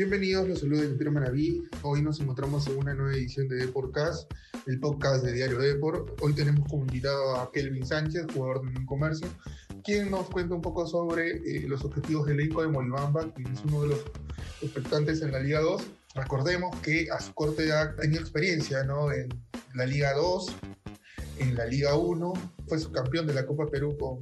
Bienvenidos, los saludos de Pedro Maraví. Hoy nos encontramos en una nueva edición de Deportcast, el podcast de Diario Deport. Hoy tenemos como invitado a Kelvin Sánchez, jugador de un comercio, quien nos cuenta un poco sobre eh, los objetivos del elenco de Molibamba, quien es uno de los expectantes en la Liga 2. Recordemos que a su corte edad tenía experiencia ¿no? en la Liga 2, en la Liga 1, fue subcampeón de la Copa Perú con,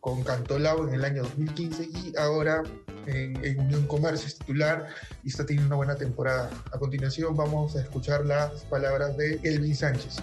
con Cantolao en el año 2015 y ahora en, en, Unión Comercio es titular y está teniendo una buena temporada. A continuación vamos a escuchar las palabras de Elvin Sánchez.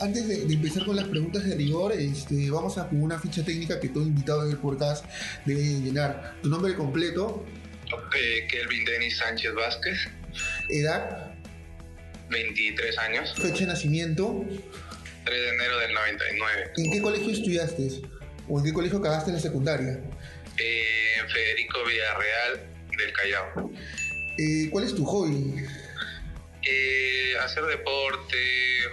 Antes de, de, empezar con las preguntas de rigor, este, vamos a con una ficha técnica que todo invitado del podcast debe llenar. Tu nombre completo. Eh, Kelvin Denis Sánchez Vázquez. Edad. 23 años. Fecha de nacimiento. 3 de enero del 99. ¿En qué colegio estudiaste? ¿O en qué colegio acabaste la secundaria? Eh, en Federico Villarreal del Callao. Eh, ¿Cuál es tu hobby? Eh, hacer deporte,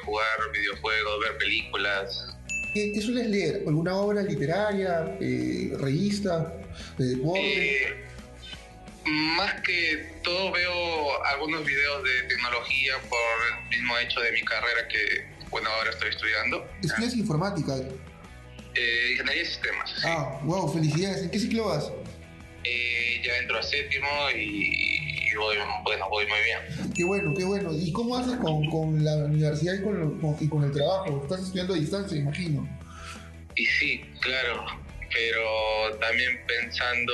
jugar videojuegos, ver películas. ¿Qué, qué sueles leer? ¿Alguna obra literaria, eh, revista, de deporte? más que todo veo algunos videos de tecnología por el mismo hecho de mi carrera que, bueno, ahora estoy estudiando. ¿Estudias informática? Eh, ingeniería de sistemas. Sí. Ah, wow, felicidades. ¿En qué ciclo vas? Eh, ya entro a séptimo y, y, voy, bueno, voy muy bien. Qué bueno, qué bueno. ¿Y cómo haces con, con la universidad y con, y con el trabajo? Estás estudiando a distancia, imagino. Y sí, claro, pero también pensando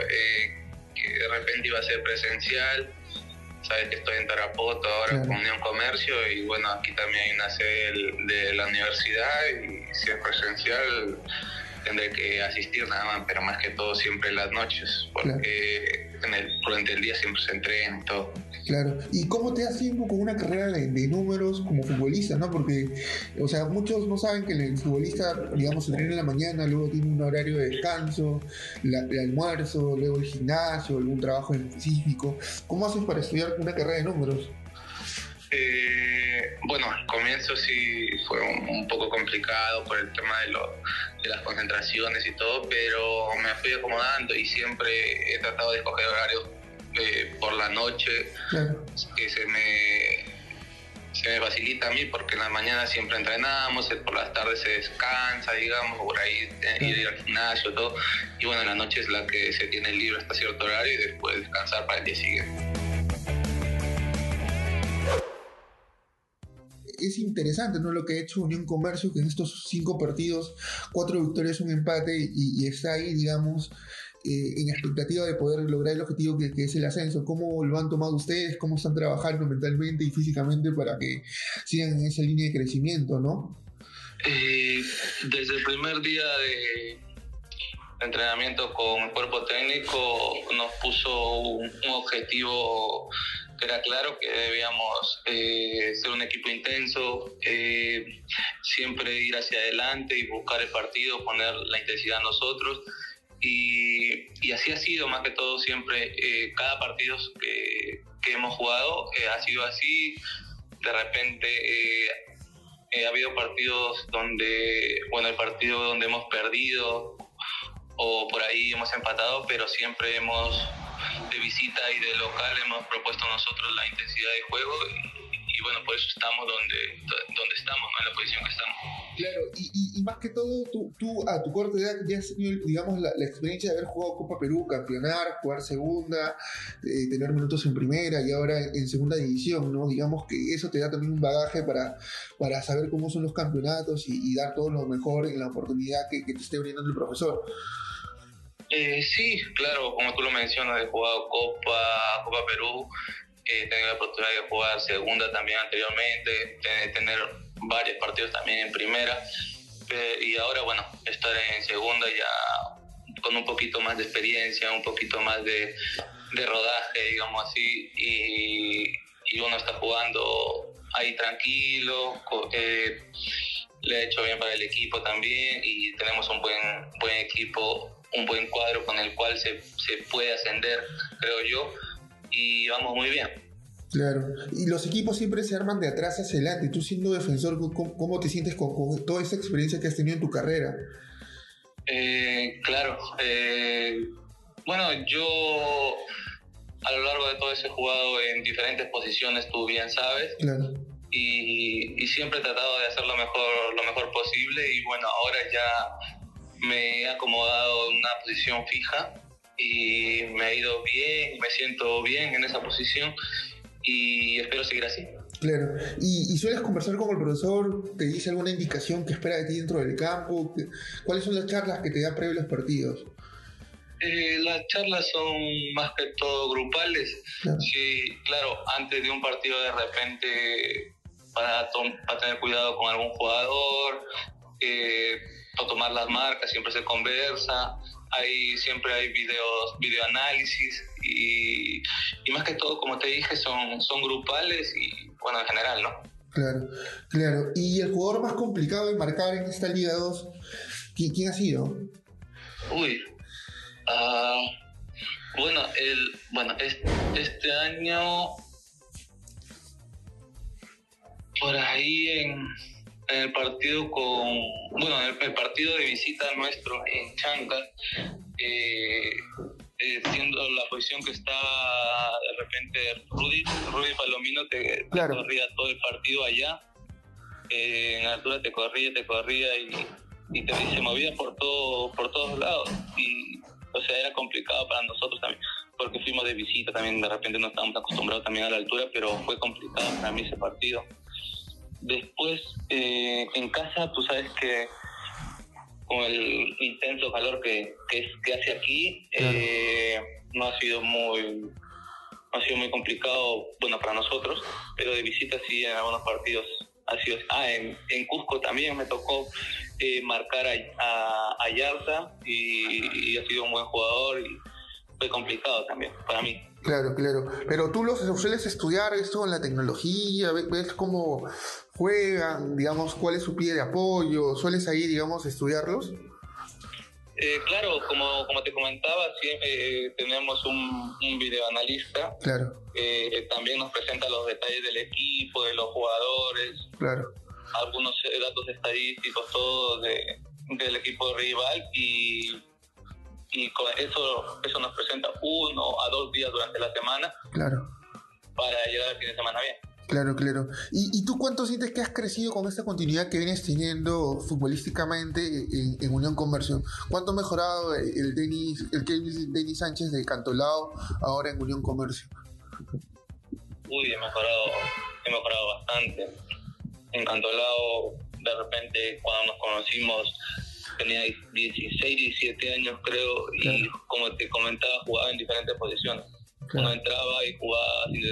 eh, que de repente iba a ser presencial. Sabes que estoy en Tarapoto ahora claro. con Unión Comercio y bueno, aquí también hay una sede de la universidad y si es presencial tendré que asistir nada más, pero más que todo siempre en las noches, porque claro. en el, durante el día siempre se entrena y todo. Claro, ¿y cómo te hace con una carrera de, números como futbolista, no? Porque, o sea, muchos no saben que el futbolista, digamos, entrena en la mañana, luego tiene un horario de descanso, la, el almuerzo, luego el gimnasio, algún trabajo específico. ¿Cómo haces para estudiar una carrera de números? Eh, bueno, al comienzo sí fue un, un, poco complicado por el tema de, lo, de las concentraciones y todo, pero me fui acomodando y siempre he tratado de escoger horarios eh, por la noche claro. que se me, se me facilita a mí porque en la mañana siempre entrenamos, por las tardes se descansa, digamos, por ahí claro. ir al gimnasio, todo, y bueno, en la noche es la que se tiene libre hasta cierto horario y después descansar para el día siguiente. es interesante ¿no? lo que ha hecho Unión Comercio, que en estos cinco partidos, cuatro victorias, un empate, y, y está ahí, digamos, eh, en expectativa de poder lograr el objetivo que, que, es el ascenso. ¿Cómo lo han tomado ustedes? ¿Cómo están trabajando mentalmente y físicamente para que sigan en esa línea de crecimiento, no? Eh, desde el primer día de entrenamiento con el cuerpo técnico nos puso un, objetivo era claro que debíamos eh, ser un equipo intenso, siempre ir hacia adelante y buscar el partido, poner la intensidad nosotros. Y, así ha sido, más que todo, siempre, eh, cada partido que, que hemos jugado ha sido así. De repente ha habido partidos donde, bueno, el partido donde hemos perdido o por ahí hemos empatado, pero siempre hemos de visita y de local hemos propuesto nosotros la intensidad de juego y, bueno, por eso estamos donde, donde estamos, ¿no? en la posición que estamos. Claro, y, y, y más que todo, tú, tú, a tu corta edad ya has tenido, digamos, la, la, experiencia de haber jugado Copa Perú, campeonar, jugar segunda, eh, tener minutos en primera y ahora en segunda división, ¿no? Digamos que eso te da también un bagaje para, para saber cómo son los campeonatos y, y dar todo lo mejor en la oportunidad que, que te esté brindando el profesor. Eh, sí, claro, como tú lo mencionas, he jugado Copa, Copa Perú, he tenido la oportunidad de jugar segunda también anteriormente, tener varios partidos también en primera, eh, y ahora, bueno, estar en segunda ya con un poquito más de experiencia, un poquito más de, de rodaje, digamos así, y, y, uno está jugando ahí tranquilo, eh, le ha hecho bien para el equipo también, y tenemos un buen, buen equipo un buen cuadro con el cual se, se puede ascender, creo yo, y vamos muy bien. Claro, y los equipos siempre se arman de atrás hacia adelante. Tú siendo defensor, ¿cómo, cómo te sientes con, con, toda esa experiencia que has tenido en tu carrera? Eh, claro. Eh, bueno, yo a lo largo de todo ese jugado en diferentes posiciones, tú bien sabes. Claro. Y, y, siempre he tratado de hacer lo mejor, lo mejor posible y bueno, ahora ya me he acomodado en una posición fija y me ha ido bien, me siento bien en esa posición y espero seguir así. Claro. ¿Y, sueles conversar con el profesor? ¿Te dice alguna indicación que espera de ti dentro del campo? ¿Cuáles son las charlas que te da previo a los partidos? Eh, las charlas son más que todo grupales. Claro. Sí, claro, antes de un partido de repente para, para tener cuidado con algún jugador, eh, o tomar las marcas, siempre se conversa, hay, siempre hay videos, videoanálisis y, y más que todo, como te dije, son, son grupales y bueno, en general, ¿no? Claro, claro. ¿Y el jugador más complicado de marcar en esta Liga 2, quién, ha sido? Uy, uh, bueno, el, bueno este año, por ahí en en el partido con, bueno, el, partido de visita nuestro en Chanca, eh, eh, siendo la posición que está de repente Rudy, Rudy Palomino te, corría todo el partido allá, eh, en altura te corría, te corría y, y te, se movía por todo, por todos lados. Y o sea era complicado para nosotros también porque fuimos de visita también de repente no estábamos acostumbrados también a la altura pero fue complicado para mí ese partido Después, eh, en casa, tú sabes que con el intenso calor que, que, que hace aquí, eh, no ha sido muy ha sido muy complicado, bueno, para nosotros, pero de visita sí en algunos partidos ha sido... Ah, en, en Cusco también me tocó eh, marcar a, a, a Yarza y, y, ha sido un buen jugador y fue complicado también para mí. Claro, claro. Pero tú los sueles estudiar esto en la tecnología, ves cómo juegan, digamos, cuál es su pie de apoyo, sueles ahí, digamos, estudiarlos. Eh, claro, como, como te comentaba, siempre eh, tenemos un, un videoanalista. Claro. Eh, también nos presenta los detalles del equipo, de los jugadores. Claro. Algunos datos estadísticos, todos de, del equipo rival y y con eso, eso nos presenta uno a dos días durante la semana. Claro. Para llegar al fin de semana bien. Claro, claro. ¿Y, ¿Y, tú cuánto sientes que has crecido con esta continuidad que vienes teniendo futbolísticamente en, Unión Comercio? ¿Cuánto ha mejorado el Denis, el Kevin Denis Sánchez de Cantolao ahora en Unión Comercio? Uy, he mejorado, he mejorado bastante. En Cantolao, de repente, cuando nos conocimos, tenía 16, 17 años creo, y como te comentaba, jugaba en diferentes posiciones. Uno entraba y jugaba, si,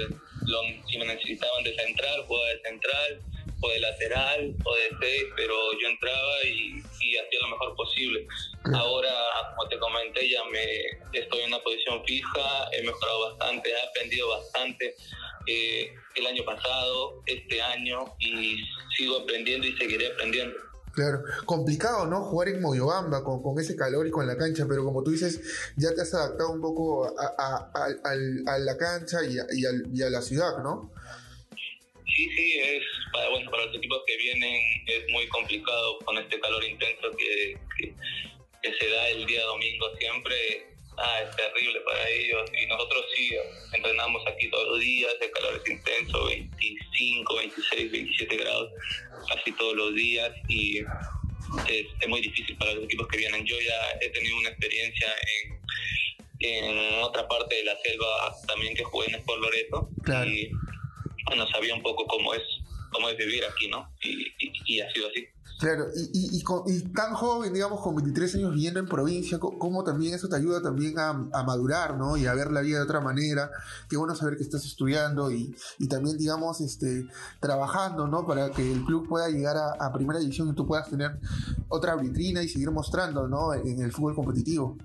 si, me necesitaban de central, jugaba de central, o de lateral, o de seis, pero yo entraba y, y hacía lo mejor posible. Ahora, como te comenté, ya me estoy en una posición fija, he mejorado bastante, he aprendido bastante eh, el año pasado, este año, y sigo aprendiendo y seguiré aprendiendo. Claro, complicado, ¿no? Jugar en Moyobamba con, con, ese calor y con la cancha, pero como tú dices, ya te has adaptado un poco a, a, la cancha y, y, a, la ciudad, ¿no? Sí, sí, es para, bueno, para los equipos que vienen es muy complicado con este calor intenso que, que se da el día domingo siempre ah, es terrible para ellos. Y nosotros sí entrenamos aquí todos los días, el calor es intenso, 25, 26, 27 grados, casi todos los días. Y es, es muy difícil para los equipos que vienen. Yo ya he tenido una experiencia en, en otra parte de la selva también que jugué en Sport Loreto. Y bueno, sabía un poco cómo es, cómo es vivir aquí, ¿no? y, y ha sido así. Claro, y, y, y, tan joven, digamos, con 23 años viviendo en provincia, ¿cómo también eso te ayuda también a, a, madurar, ¿no? Y a ver la vida de otra manera. Qué bueno saber que estás estudiando y, y también, digamos, este, trabajando, ¿no? Para que el club pueda llegar a, a, primera división y tú puedas tener otra vitrina y seguir mostrando, ¿no? En el fútbol competitivo.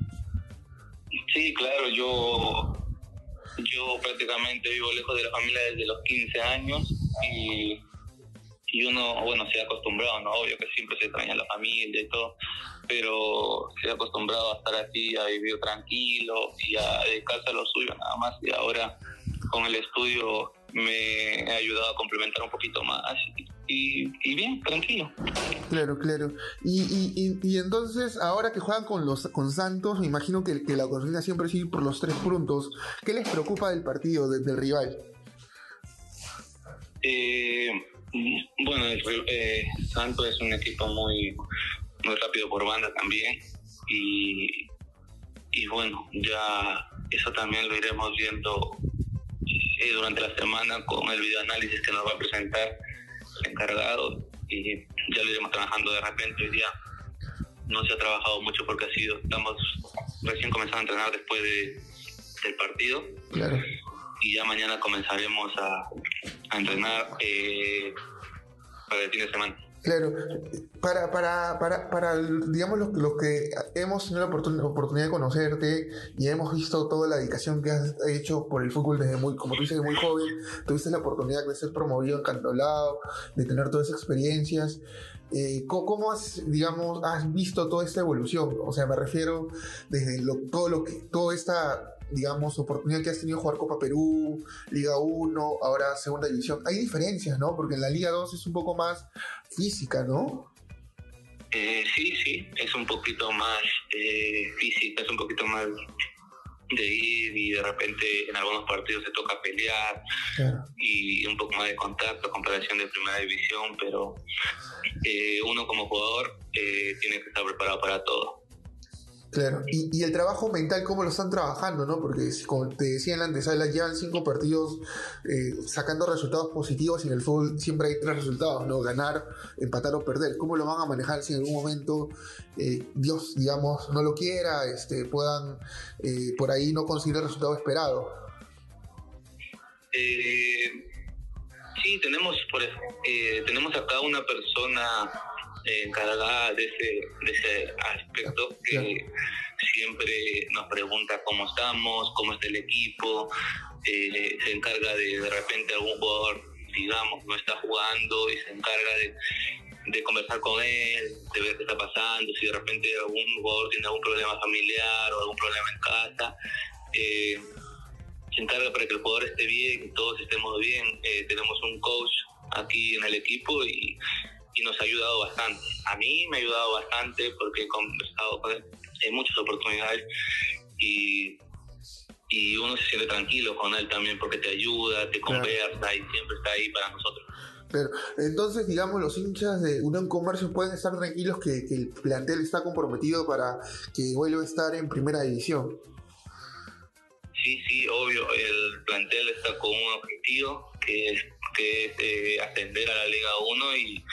Sí, claro, yo, yo prácticamente vivo lejos de la familia desde los 15 años y y uno, bueno, se ha acostumbrado, ¿no? Obvio que siempre se extraña la familia y todo, pero se ha acostumbrado a estar así, a vivir tranquilo y a dedicarse a lo suyo nada más. Y ahora con el estudio me ha ayudado a complementar un poquito más y, bien, tranquilo. Claro, claro. Y, y, y, entonces, ahora que juegan con los con Santos, me imagino que, que la consigna siempre sigue por los tres puntos. ¿Qué les preocupa del partido, del rival? Eh, bueno, eh, Santos es un equipo muy, muy rápido por banda también. Y, y bueno, ya eso también lo iremos viendo eh, durante la semana con el videoanálisis que nos va a presentar encargado y ya lo iremos trabajando de repente hoy día. No se ha trabajado mucho porque ha sido, estamos recién comenzando a entrenar después de, del partido. Claro. Y ya mañana comenzaremos a, a entrenar eh, para el fin de semana. Claro, para, para, para, para digamos, los, los que hemos tenido la oportunidad de conocerte y hemos visto toda la dedicación que has hecho por el fútbol desde muy, como tú dices, muy joven, tuviste la oportunidad de ser promovido en Cantolao, de tener todas esas experiencias. Eh, ¿cómo, has, digamos, has visto toda esta evolución? O sea, me refiero desde lo, todo lo que, toda esta digamos, oportunidad que has tenido jugar Copa Perú, Liga 1, ahora Segunda División. Hay diferencias, ¿no? Porque en la Liga 2 es un poco más física, ¿no? Eh, sí, sí, es un poquito más eh, física, es un poquito más de ir y de repente en algunos partidos se toca pelear y un poco más de contacto, comparación de primera división, pero eh, uno como jugador tiene que estar preparado para todo. Claro, y, el trabajo mental, ¿cómo lo están trabajando? ¿no? Porque como te decía en la antesala, llevan cinco partidos eh, sacando resultados positivos y en el fútbol siempre hay tres resultados, ¿no? Ganar, empatar o perder. ¿Cómo lo van a manejar si en algún momento eh, Dios, digamos, no lo quiera, este, puedan eh, por ahí no conseguir el resultado esperado? sí, tenemos, por, tenemos acá una persona encargada de ese, de ese aspecto que siempre nos pregunta cómo estamos, cómo está el equipo, eh, se encarga de de repente algún jugador, digamos, no está jugando y se encarga de, de conversar con él, de ver qué está pasando, si de repente algún jugador tiene algún problema familiar o algún problema en casa. Eh, se encarga para que el jugador esté bien, que todos estemos bien. Eh, tenemos un coach aquí en el equipo y y nos ha ayudado bastante. A mí me ha ayudado bastante porque he conversado con él en muchas oportunidades y, y uno se siente tranquilo con él también porque te ayuda, te conversa y siempre está ahí para nosotros. Pero entonces, digamos, los hinchas de Unión Comercio pueden estar tranquilos que, que el plantel está comprometido para que vuelva a estar en primera división. Sí, sí, obvio. El plantel está con un objetivo que es, que es eh, ascender a la Liga 1 y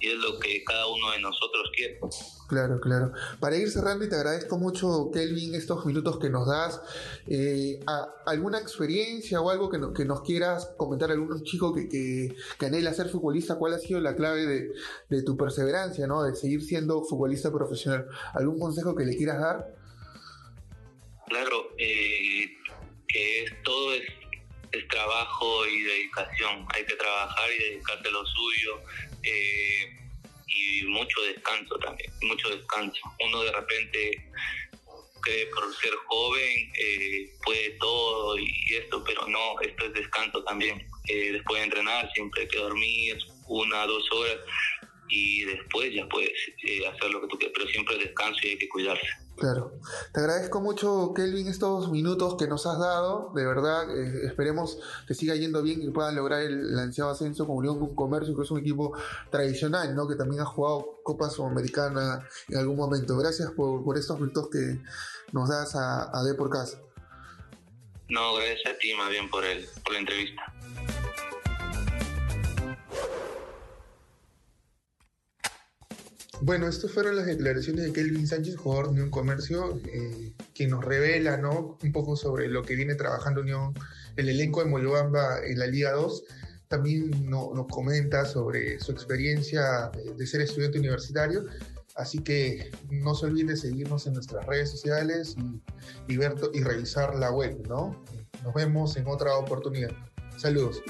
y es lo que cada uno de nosotros quiere. Claro, claro. Para ir cerrando, y te agradezco mucho, Kelvin, estos minutos que nos das. Eh, ¿Alguna experiencia o algo que, que, nos quieras comentar? ¿Algún chico que, que, anhela ser futbolista? ¿Cuál ha sido la clave de, de, tu perseverancia, ¿no? de seguir siendo futbolista profesional? ¿Algún consejo que le quieras dar? Claro, eh, que todo es, es trabajo y dedicación. Hay que trabajar y dedicarte a lo suyo eh, y mucho descanso también, mucho descanso. Uno de repente cree por ser joven eh, puede todo y esto, pero no, esto es descanso también. Eh, después de entrenar siempre hay que dormir una, dos horas y después ya puedes hacer lo que tú quieras, pero siempre descanso y hay que cuidarse. Claro. Te agradezco mucho, Kelvin, estos minutos que nos has dado. De verdad, eh, esperemos que siga yendo bien y puedan lograr el, ansiado ascenso con Unión Comercio, que es un equipo tradicional, ¿no? Que también ha jugado Copa Sudamericana en algún momento. Gracias por, estos minutos que nos das a, a Deporcast. No, gracias a ti más bien por, el, por la entrevista. Bueno, estas fueron las declaraciones de Kelvin Sánchez, jugador de Unión Comercio, eh, que nos revela ¿no? un poco sobre lo que viene trabajando Unión, el elenco de Molobamba en la Liga 2. También nos comenta sobre su experiencia de, ser estudiante universitario. Así que no se olviden de seguirnos en nuestras redes sociales y, y, ver, y revisar la web. ¿no? Nos vemos en otra oportunidad. Saludos.